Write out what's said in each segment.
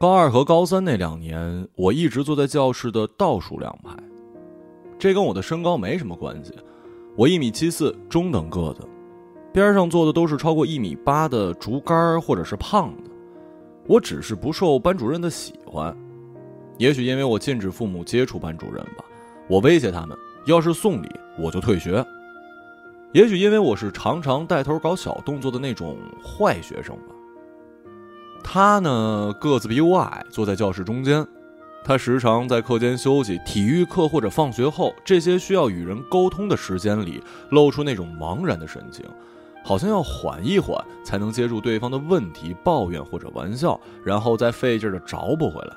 高二和高三那两年，我一直坐在教室的倒数两排。这跟我的身高没什么关系，我一米七四，中等个子，边上坐的都是超过一米八的竹竿或者是胖子。我只是不受班主任的喜欢，也许因为我禁止父母接触班主任吧。我威胁他们，要是送礼，我就退学。也许因为我是常常带头搞小动作的那种坏学生吧。他呢，个子比我矮，坐在教室中间。他时常在课间休息、体育课或者放学后这些需要与人沟通的时间里，露出那种茫然的神情，好像要缓一缓才能接住对方的问题、抱怨或者玩笑，然后再费劲的找补回来。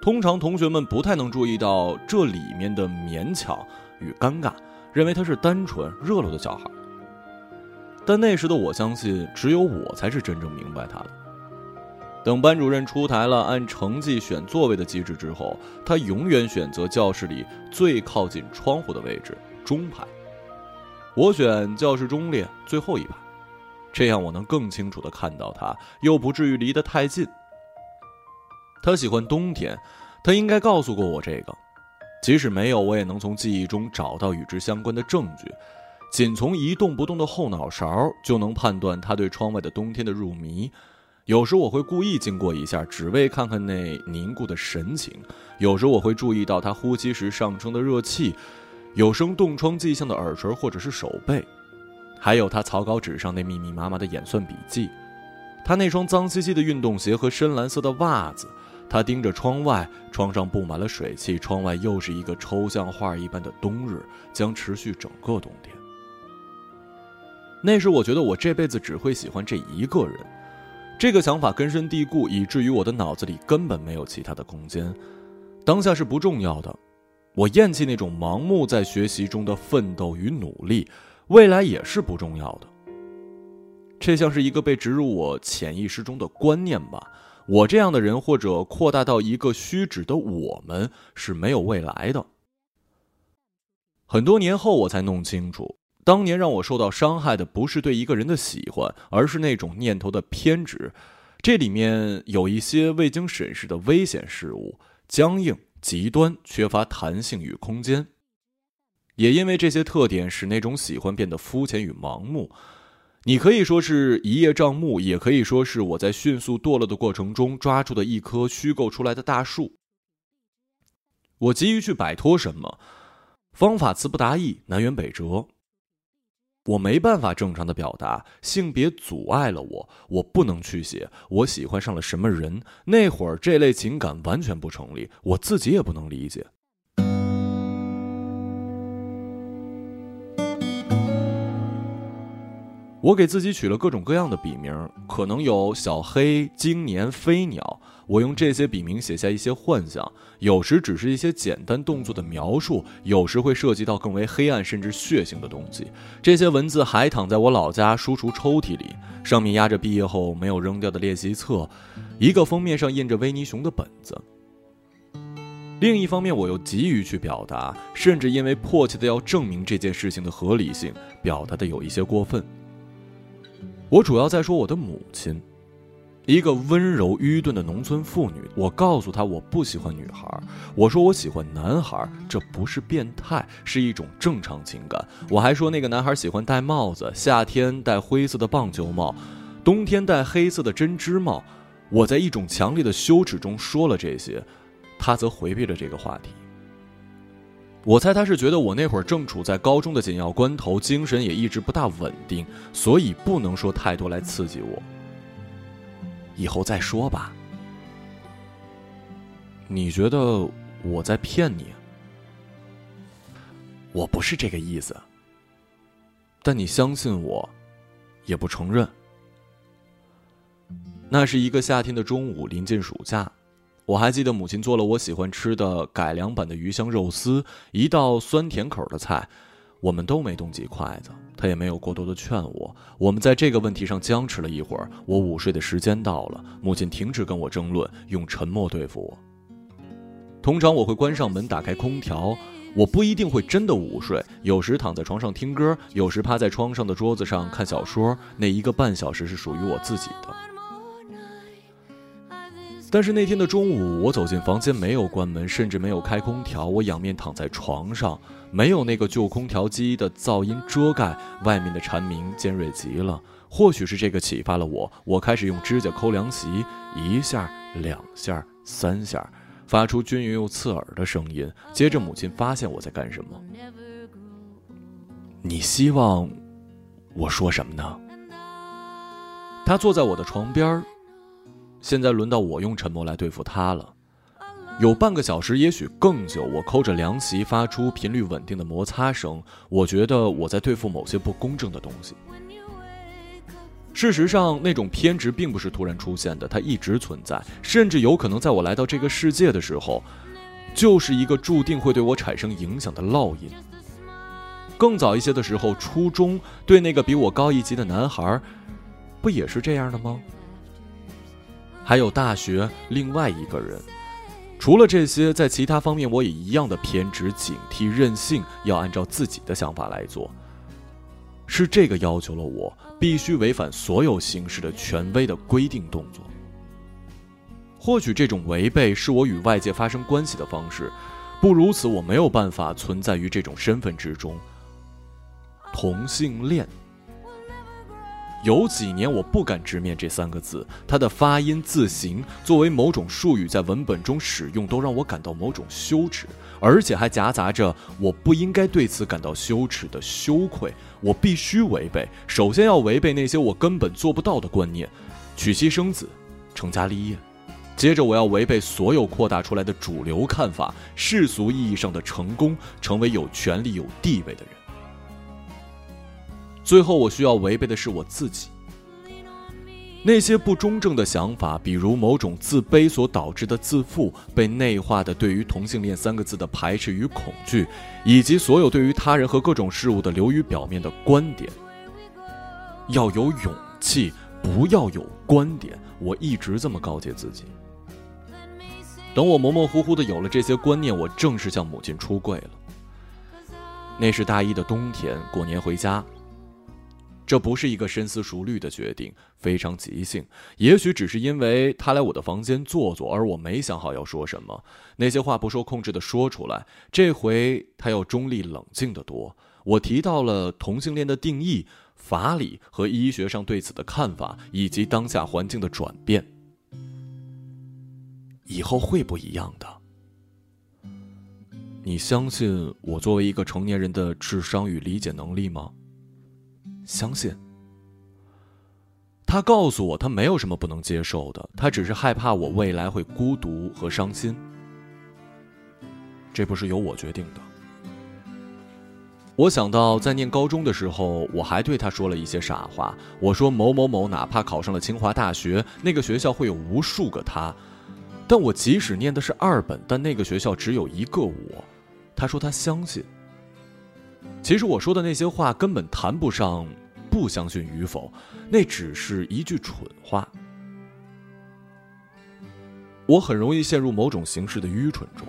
通常同学们不太能注意到这里面的勉强与尴尬，认为他是单纯热络的小孩。但那时的我相信，只有我才是真正明白他的。等班主任出台了按成绩选座位的机制之后，他永远选择教室里最靠近窗户的位置，中排。我选教室中列最后一排，这样我能更清楚地看到他，又不至于离得太近。他喜欢冬天，他应该告诉过我这个，即使没有，我也能从记忆中找到与之相关的证据。仅从一动不动的后脑勺就能判断他对窗外的冬天的入迷。有时我会故意经过一下，只为看看那凝固的神情；有时我会注意到他呼吸时上升的热气，有生冻疮迹象的耳垂或者是手背，还有他草稿纸上那密密麻麻的演算笔记，他那双脏兮兮的运动鞋和深蓝色的袜子，他盯着窗外，窗上布满了水汽，窗外又是一个抽象画一般的冬日，将持续整个冬天。那时我觉得我这辈子只会喜欢这一个人。这个想法根深蒂固，以至于我的脑子里根本没有其他的空间。当下是不重要的，我厌弃那种盲目在学习中的奋斗与努力，未来也是不重要的。这像是一个被植入我潜意识中的观念吧。我这样的人，或者扩大到一个虚指的我们，是没有未来的。很多年后，我才弄清楚。当年让我受到伤害的不是对一个人的喜欢，而是那种念头的偏执。这里面有一些未经审视的危险事物，僵硬、极端、缺乏弹性与空间。也因为这些特点，使那种喜欢变得肤浅与盲目。你可以说是一叶障目，也可以说是我在迅速堕落的过程中抓住的一棵虚构出来的大树。我急于去摆脱什么，方法词不达意，南辕北辙。我没办法正常的表达，性别阻碍了我，我不能去写我喜欢上了什么人。那会儿这类情感完全不成立，我自己也不能理解。我给自己取了各种各样的笔名，可能有小黑、经年、飞鸟。我用这些笔名写下一些幻想，有时只是一些简单动作的描述，有时会涉及到更为黑暗甚至血腥的东西。这些文字还躺在我老家书橱抽屉里，上面压着毕业后没有扔掉的练习册，一个封面上印着维尼熊的本子。另一方面，我又急于去表达，甚至因为迫切的要证明这件事情的合理性，表达的有一些过分。我主要在说我的母亲，一个温柔愚钝的农村妇女。我告诉她我不喜欢女孩，我说我喜欢男孩，这不是变态，是一种正常情感。我还说那个男孩喜欢戴帽子，夏天戴灰色的棒球帽，冬天戴黑色的针织帽。我在一种强烈的羞耻中说了这些，他则回避了这个话题。我猜他是觉得我那会儿正处在高中的紧要关头，精神也一直不大稳定，所以不能说太多来刺激我。以后再说吧。你觉得我在骗你？我不是这个意思。但你相信我，也不承认。那是一个夏天的中午，临近暑假。我还记得母亲做了我喜欢吃的改良版的鱼香肉丝，一道酸甜口的菜。我们都没动几筷子，她也没有过多的劝我。我们在这个问题上僵持了一会儿。我午睡的时间到了，母亲停止跟我争论，用沉默对付我。通常我会关上门，打开空调。我不一定会真的午睡，有时躺在床上听歌，有时趴在窗上的桌子上看小说。那一个半小时是属于我自己的。但是那天的中午，我走进房间，没有关门，甚至没有开空调。我仰面躺在床上，没有那个旧空调机的噪音遮盖，外面的蝉鸣尖锐极了。或许是这个启发了我，我开始用指甲抠凉席，一下、两下、三下，发出均匀又刺耳的声音。接着，母亲发现我在干什么。你希望我说什么呢？他坐在我的床边现在轮到我用沉默来对付他了。有半个小时，也许更久，我抠着凉席，发出频率稳定的摩擦声。我觉得我在对付某些不公正的东西。事实上，那种偏执并不是突然出现的，它一直存在，甚至有可能在我来到这个世界的时候，就是一个注定会对我产生影响的烙印。更早一些的时候，初中对那个比我高一级的男孩，不也是这样的吗？还有大学另外一个人，除了这些，在其他方面我也一样的偏执、警惕、任性，要按照自己的想法来做。是这个要求了我必须违反所有形式的权威的规定动作。或许这种违背是我与外界发生关系的方式，不如此我没有办法存在于这种身份之中。同性恋。有几年我不敢直面这三个字，它的发音、字形作为某种术语在文本中使用，都让我感到某种羞耻，而且还夹杂着我不应该对此感到羞耻的羞愧。我必须违背，首先要违背那些我根本做不到的观念：娶妻生子、成家立业。接着我要违背所有扩大出来的主流看法，世俗意义上的成功，成为有权利、有地位的人。最后，我需要违背的是我自己。那些不中正的想法，比如某种自卑所导致的自负，被内化的对于同性恋三个字的排斥与恐惧，以及所有对于他人和各种事物的流于表面的观点。要有勇气，不要有观点。我一直这么告诫自己。等我模模糊糊的有了这些观念，我正式向母亲出柜了。那是大一的冬天，过年回家。这不是一个深思熟虑的决定，非常即兴。也许只是因为他来我的房间坐坐，而我没想好要说什么。那些话不受控制的说出来。这回他要中立冷静的多。我提到了同性恋的定义、法理和医学上对此的看法，以及当下环境的转变。以后会不一样的。你相信我作为一个成年人的智商与理解能力吗？相信。他告诉我，他没有什么不能接受的，他只是害怕我未来会孤独和伤心。这不是由我决定的。我想到在念高中的时候，我还对他说了一些傻话。我说某某某哪怕考上了清华大学，那个学校会有无数个他。但我即使念的是二本，但那个学校只有一个我。他说他相信。其实我说的那些话根本谈不上不相信与否，那只是一句蠢话。我很容易陷入某种形式的愚蠢中，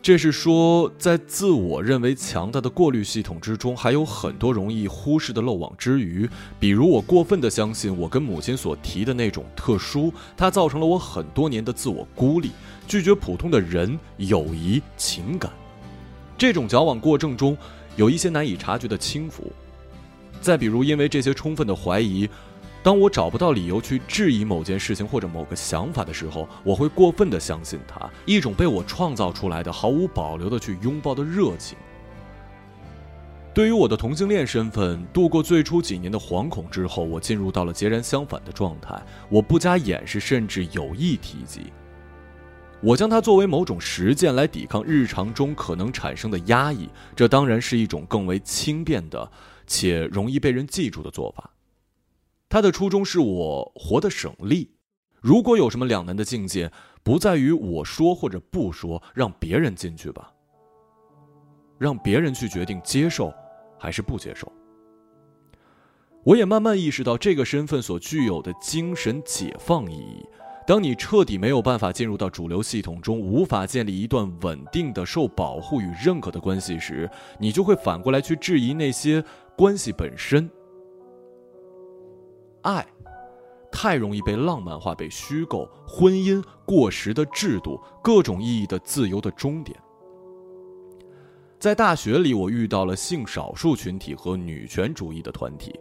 这是说，在自我认为强大的过滤系统之中，还有很多容易忽视的漏网之鱼。比如，我过分的相信我跟母亲所提的那种特殊，它造成了我很多年的自我孤立，拒绝普通的人、友谊、情感。这种矫枉过正中。有一些难以察觉的轻浮，再比如，因为这些充分的怀疑，当我找不到理由去质疑某件事情或者某个想法的时候，我会过分的相信它，一种被我创造出来的、毫无保留的去拥抱的热情。对于我的同性恋身份，度过最初几年的惶恐之后，我进入到了截然相反的状态，我不加掩饰，甚至有意提及。我将它作为某种实践来抵抗日常中可能产生的压抑，这当然是一种更为轻便的且容易被人记住的做法。它的初衷是我活得省力。如果有什么两难的境界，不在于我说或者不说，让别人进去吧，让别人去决定接受还是不接受。我也慢慢意识到这个身份所具有的精神解放意义。当你彻底没有办法进入到主流系统中，无法建立一段稳定的、受保护与认可的关系时，你就会反过来去质疑那些关系本身。爱，太容易被浪漫化、被虚构、婚姻过时的制度、各种意义的自由的终点。在大学里，我遇到了性少数群体和女权主义的团体，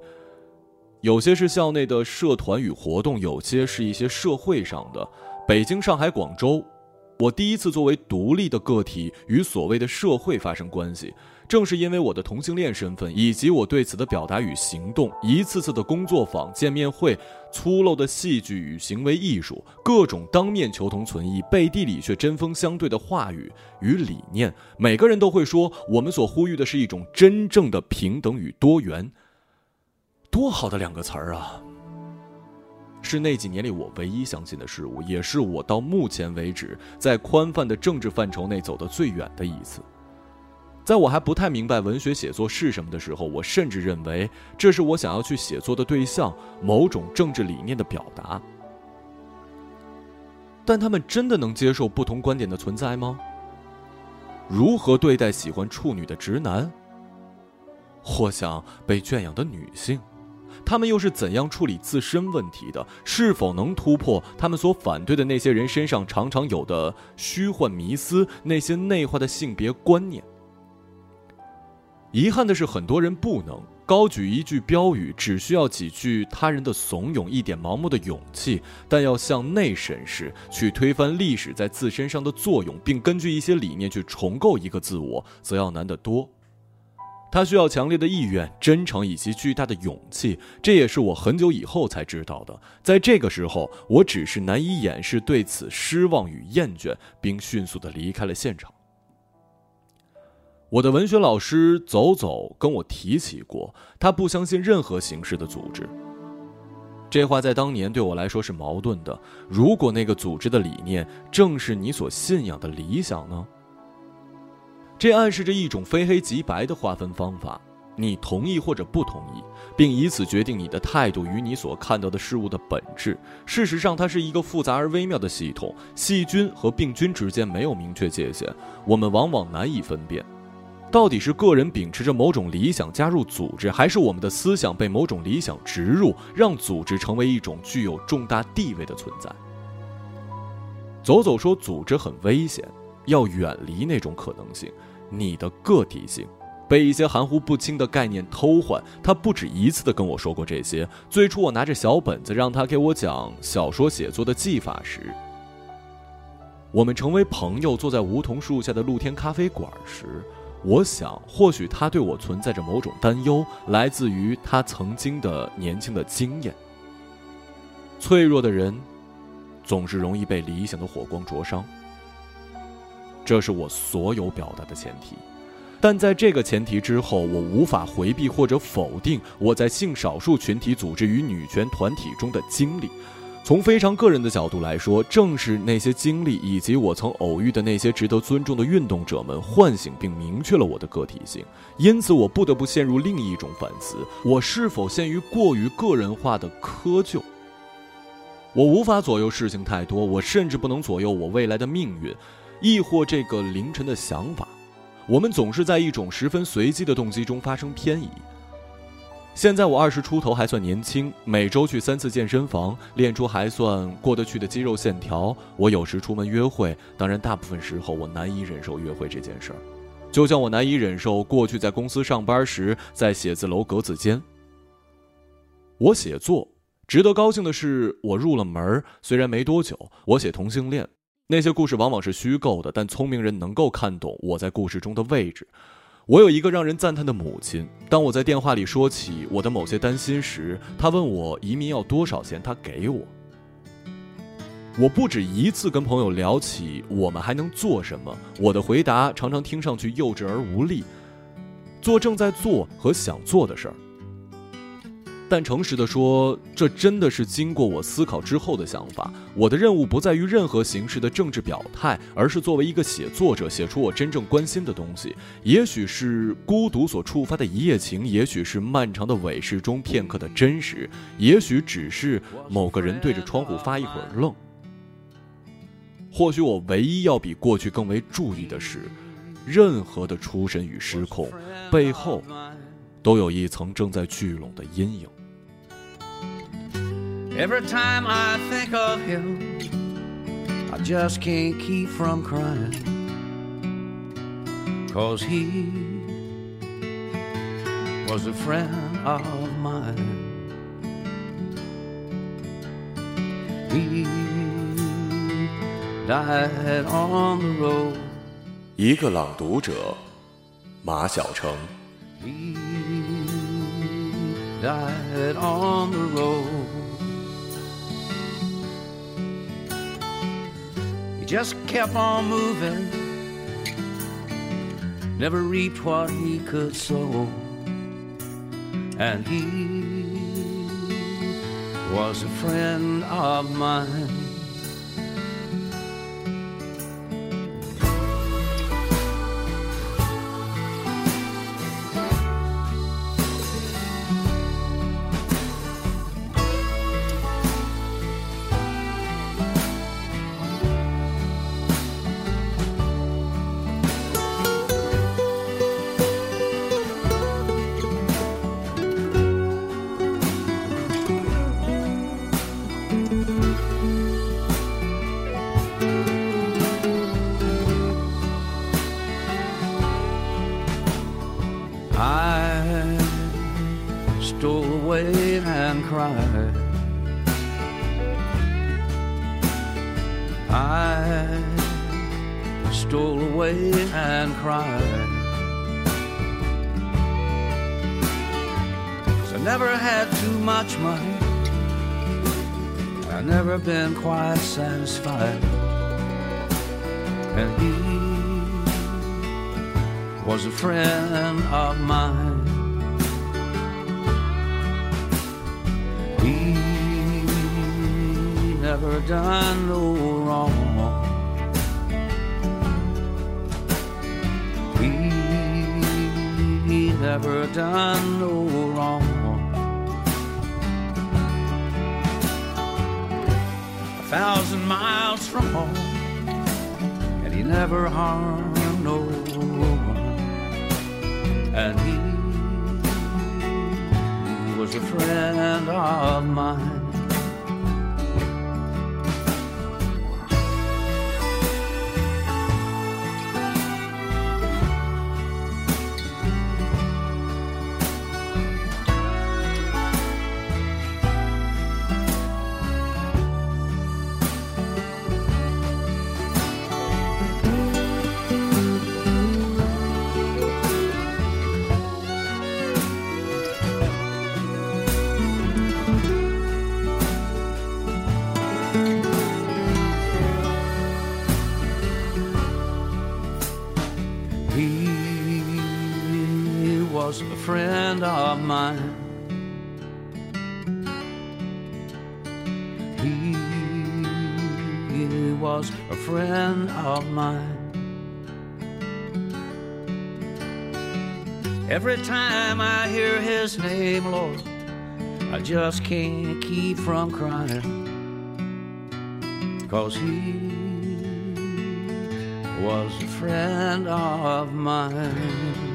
有些是校内的社团与活动，有些是一些社会上的。北京、上海、广州，我第一次作为独立的个体与所谓的社会发生关系。正是因为我的同性恋身份，以及我对此的表达与行动，一次次的工作坊、见面会、粗陋的戏剧与行为艺术，各种当面求同存异、背地里却针锋相对的话语与理念，每个人都会说，我们所呼吁的是一种真正的平等与多元。多好的两个词儿啊！是那几年里我唯一相信的事物，也是我到目前为止在宽泛的政治范畴内走得最远的一次。在我还不太明白文学写作是什么的时候，我甚至认为这是我想要去写作的对象，某种政治理念的表达。但他们真的能接受不同观点的存在吗？如何对待喜欢处女的直男？或想被圈养的女性？他们又是怎样处理自身问题的？是否能突破他们所反对的那些人身上常常有的虚幻迷思，那些内化的性别观念？遗憾的是，很多人不能高举一句标语，只需要几句他人的怂恿，一点盲目的勇气，但要向内审视，去推翻历史在自身上的作用，并根据一些理念去重构一个自我，则要难得多。他需要强烈的意愿、真诚以及巨大的勇气，这也是我很久以后才知道的。在这个时候，我只是难以掩饰对此失望与厌倦，并迅速的离开了现场。我的文学老师走走跟我提起过，他不相信任何形式的组织。这话在当年对我来说是矛盾的。如果那个组织的理念正是你所信仰的理想呢？这暗示着一种非黑即白的划分方法，你同意或者不同意，并以此决定你的态度与你所看到的事物的本质。事实上，它是一个复杂而微妙的系统，细菌和病菌之间没有明确界限，我们往往难以分辨。到底是个人秉持着某种理想加入组织，还是我们的思想被某种理想植入，让组织成为一种具有重大地位的存在？走走说，组织很危险，要远离那种可能性。你的个体性被一些含糊不清的概念偷换。他不止一次的跟我说过这些。最初我拿着小本子让他给我讲小说写作的技法时，我们成为朋友，坐在梧桐树下的露天咖啡馆时。我想，或许他对我存在着某种担忧，来自于他曾经的年轻的经验。脆弱的人，总是容易被理想的火光灼伤。这是我所有表达的前提，但在这个前提之后，我无法回避或者否定我在性少数群体组织与女权团体中的经历。从非常个人的角度来说，正是那些经历以及我曾偶遇的那些值得尊重的运动者们，唤醒并明确了我的个体性。因此，我不得不陷入另一种反思：我是否陷于过于个人化的窠臼？我无法左右事情太多，我甚至不能左右我未来的命运，亦或这个凌晨的想法。我们总是在一种十分随机的动机中发生偏移。现在我二十出头，还算年轻，每周去三次健身房，练出还算过得去的肌肉线条。我有时出门约会，当然大部分时候我难以忍受约会这件事儿，就像我难以忍受过去在公司上班时在写字楼格子间。我写作，值得高兴的是，我入了门虽然没多久，我写同性恋，那些故事往往是虚构的，但聪明人能够看懂我在故事中的位置。我有一个让人赞叹的母亲。当我在电话里说起我的某些担心时，她问我移民要多少钱，她给我。我不止一次跟朋友聊起我们还能做什么，我的回答常常听上去幼稚而无力。做正在做和想做的事儿。但诚实的说，这真的是经过我思考之后的想法。我的任务不在于任何形式的政治表态，而是作为一个写作者，写出我真正关心的东西。也许是孤独所触发的一夜情，也许是漫长的伪饰中片刻的真实，也许只是某个人对着窗户发一会儿愣。或许我唯一要比过去更为注意的是，任何的出神与失控背后，都有一层正在聚拢的阴影。Every time I think of him, I just can't keep from crying. Cause he was a friend of mine. He died on the road. 一个朗读者，马晓成。 He died on the road. Just kept on moving, never reaped what he could sow. And he was a friend of mine. Stole away and cried. I stole away and cried. I never had too much money. I've never been quite satisfied. And he was a friend of mine. Never done no wrong. He never done no wrong. A thousand miles from home, and he never harmed no one and he was a friend of mine. Of mine. He was a friend of mine. Every time I hear his name, Lord, I just can't keep from crying. Cause he was a friend of mine.